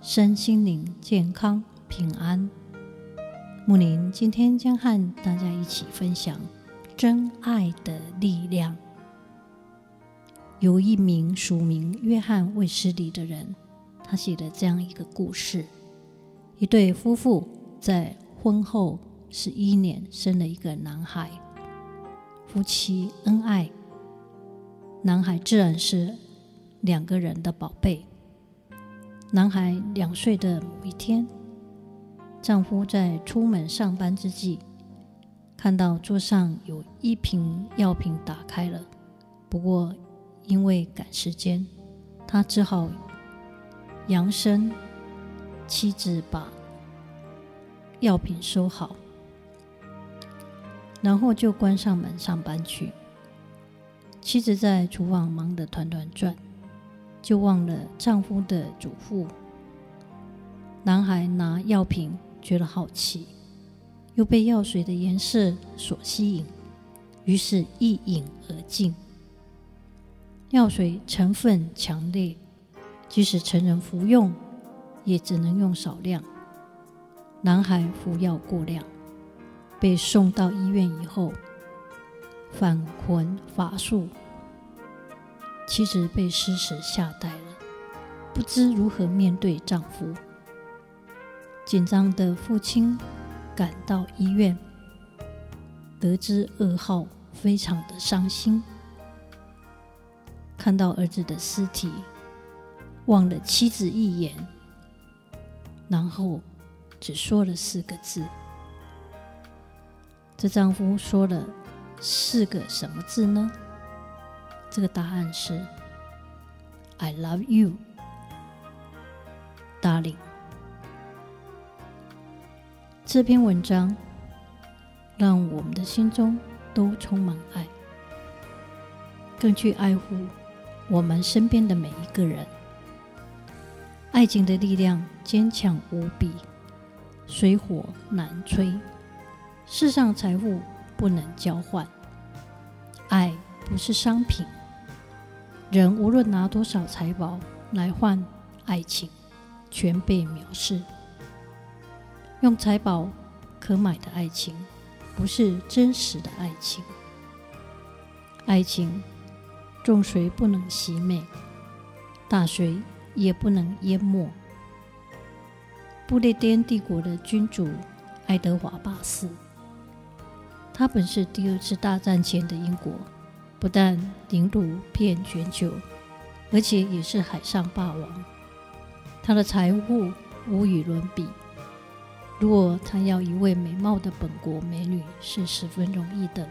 身心灵健康平安。木林今天将和大家一起分享真爱的力量。有一名署名约翰卫斯理的人，他写了这样一个故事：一对夫妇在婚后十一年生了一个男孩，夫妻恩爱，男孩自然是两个人的宝贝。男孩两岁的某一天，丈夫在出门上班之际，看到桌上有一瓶药品打开了。不过因为赶时间，他只好扬声，妻子把药品收好，然后就关上门上班去。妻子在厨房忙得团团转。就忘了丈夫的嘱咐。男孩拿药瓶，觉得好奇，又被药水的颜色所吸引，于是一饮而尽。药水成分强烈，即使成人服用，也只能用少量。男孩服药过量，被送到医院以后，返魂乏术。妻子被事实吓呆了，不知如何面对丈夫。紧张的父亲赶到医院，得知噩耗，非常的伤心。看到儿子的尸体，望了妻子一眼，然后只说了四个字。这丈夫说了四个什么字呢？这个答案是 “I love you, darling”。这篇文章让我们的心中都充满爱，更去爱护我们身边的每一个人。爱情的力量坚强无比，水火难摧。世上财富不能交换，爱不是商品。人无论拿多少财宝来换爱情，全被藐视。用财宝可买的爱情，不是真实的爱情。爱情，众水不能熄灭，大水也不能淹没。不列颠帝国的君主爱德华八世，他本是第二次大战前的英国。不但领土遍全球，而且也是海上霸王。他的财富无与伦比。如果他要一位美貌的本国美女，是十分容易的。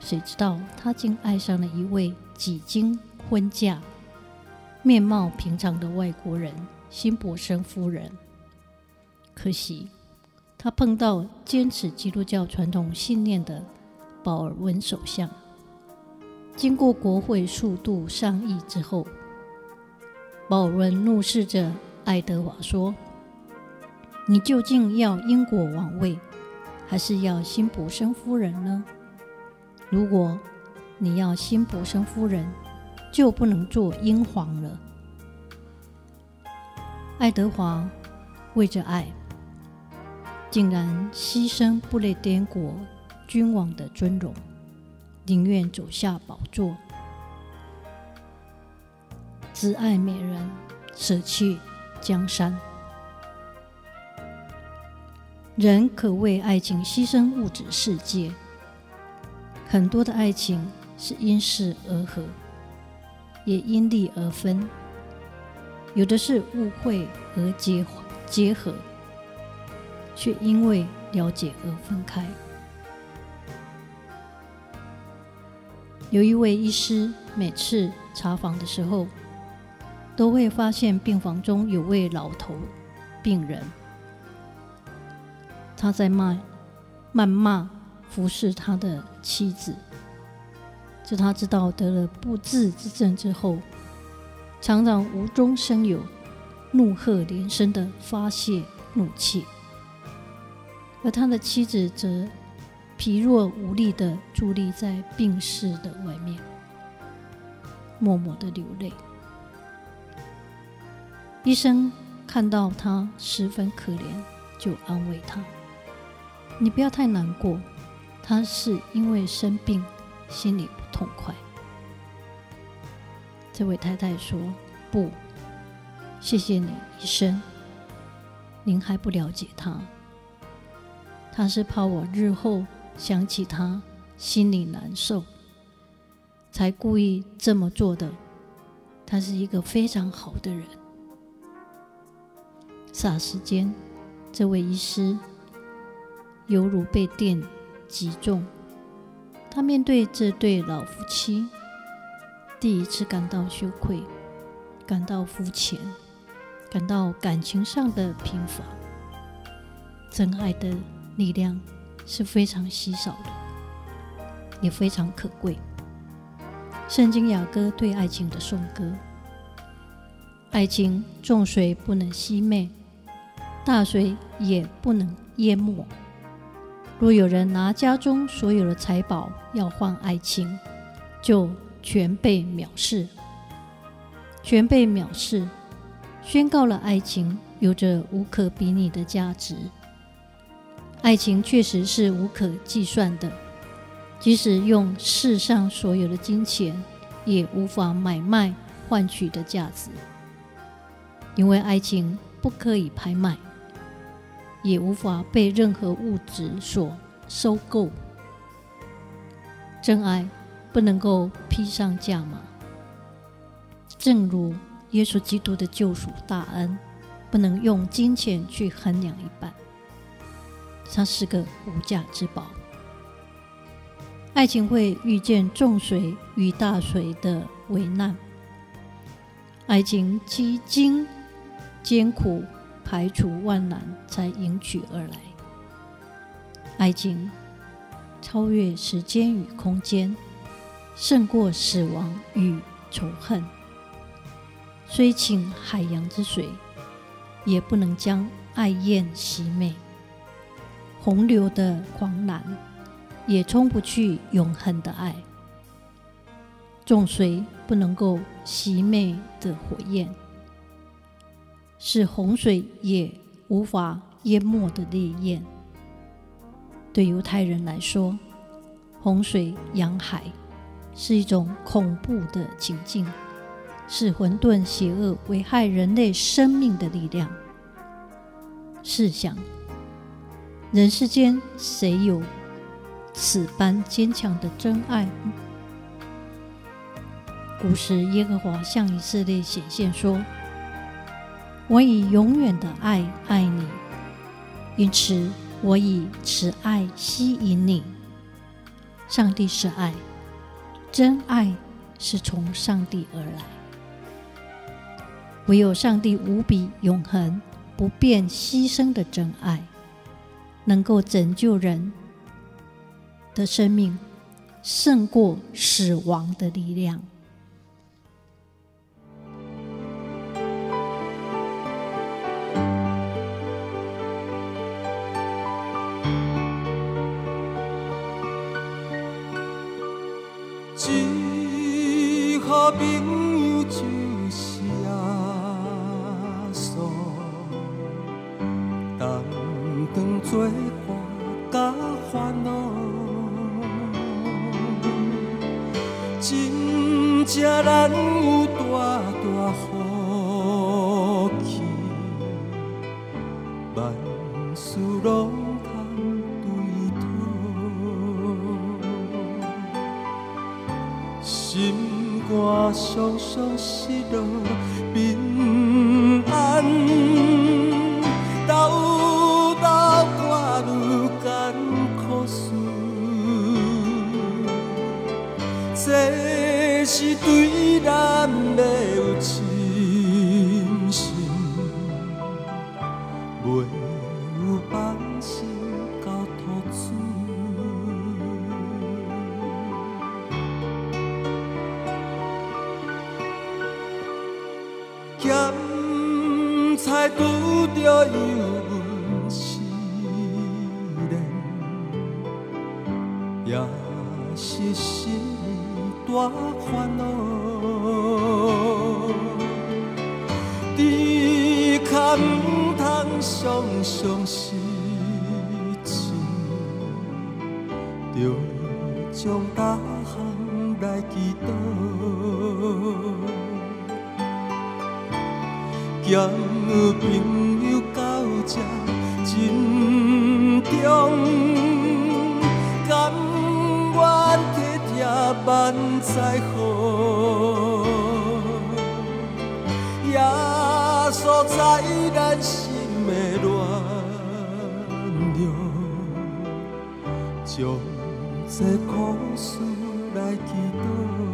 谁知道他竟爱上了一位几经婚嫁、面貌平常的外国人辛伯森夫人。可惜，他碰到坚持基督教传统信念的保尔温首相。经过国会数度商议之后，保尔温怒视着爱德华说：“你究竟要英国王位，还是要辛普森夫人呢？如果你要辛普森夫人，就不能做英皇了。”爱德华为着爱，竟然牺牲不列颠国君王的尊荣。宁愿走下宝座，只爱美人，舍弃江山。人可为爱情牺牲物质世界，很多的爱情是因势而合，也因利而分；有的是误会而结结合，却因为了解而分开。有一位医师，每次查房的时候，都会发现病房中有位老头病人，他在骂、谩骂服侍他的妻子。自他知道得了不治之症之后，常常无中生有、怒喝连声的发泄怒气，而他的妻子则疲弱无力的伫立在病室的外面，默默的流泪。医生看到他十分可怜，就安慰他：“你不要太难过，他是因为生病，心里不痛快。”这位太太说：“不，谢谢你，医生，您还不了解他，他是怕我日后想起他心里难受，才故意这么做的。他是一个非常好的人。”霎时间，这位医师犹如被电击中。他面对这对老夫妻，第一次感到羞愧，感到肤浅，感到感情上的贫乏。真爱的力量是非常稀少的，也非常可贵。圣经雅歌对爱情的颂歌：爱情众水不能熄灭。大水也不能淹没。若有人拿家中所有的财宝要换爱情，就全被藐视，全被藐视，宣告了爱情有着无可比拟的价值。爱情确实是无可计算的，即使用世上所有的金钱，也无法买卖换取的价值，因为爱情不可以拍卖。也无法被任何物质所收购。真爱不能够披上价码，正如耶稣基督的救赎大恩，不能用金钱去衡量一般。它是个无价之宝。爱情会遇见众水与大水的危难，爱情几经艰苦。排除万难才迎娶而来，爱情超越时间与空间，胜过死亡与仇恨。虽倾海洋之水，也不能将爱焰熄灭；洪流的狂澜，也冲不去永恒的爱。众水不能够熄灭的火焰。是洪水也无法淹没的烈焰。对犹太人来说，洪水、洋海是一种恐怖的情境，是混沌、邪恶、危害人类生命的力量。试想，人世间谁有此般坚强的真爱？古时，耶和华向以色列显现说。我以永远的爱爱你，因此我以慈爱吸引你。上帝是爱，真爱是从上帝而来。唯有上帝无比永恒、不变、牺牲的真爱，能够拯救人的生命，胜过死亡的力量。当作伴甲烦恼，真正难有大大福气，万事拢。我双双失落拄着油温思念，也是心大烦恼。你可唔通常常失情，着将大项来祈祷，交朋友到这珍重，甘愿替听万载好。所在咱心的暖融，将这苦事来祈祷。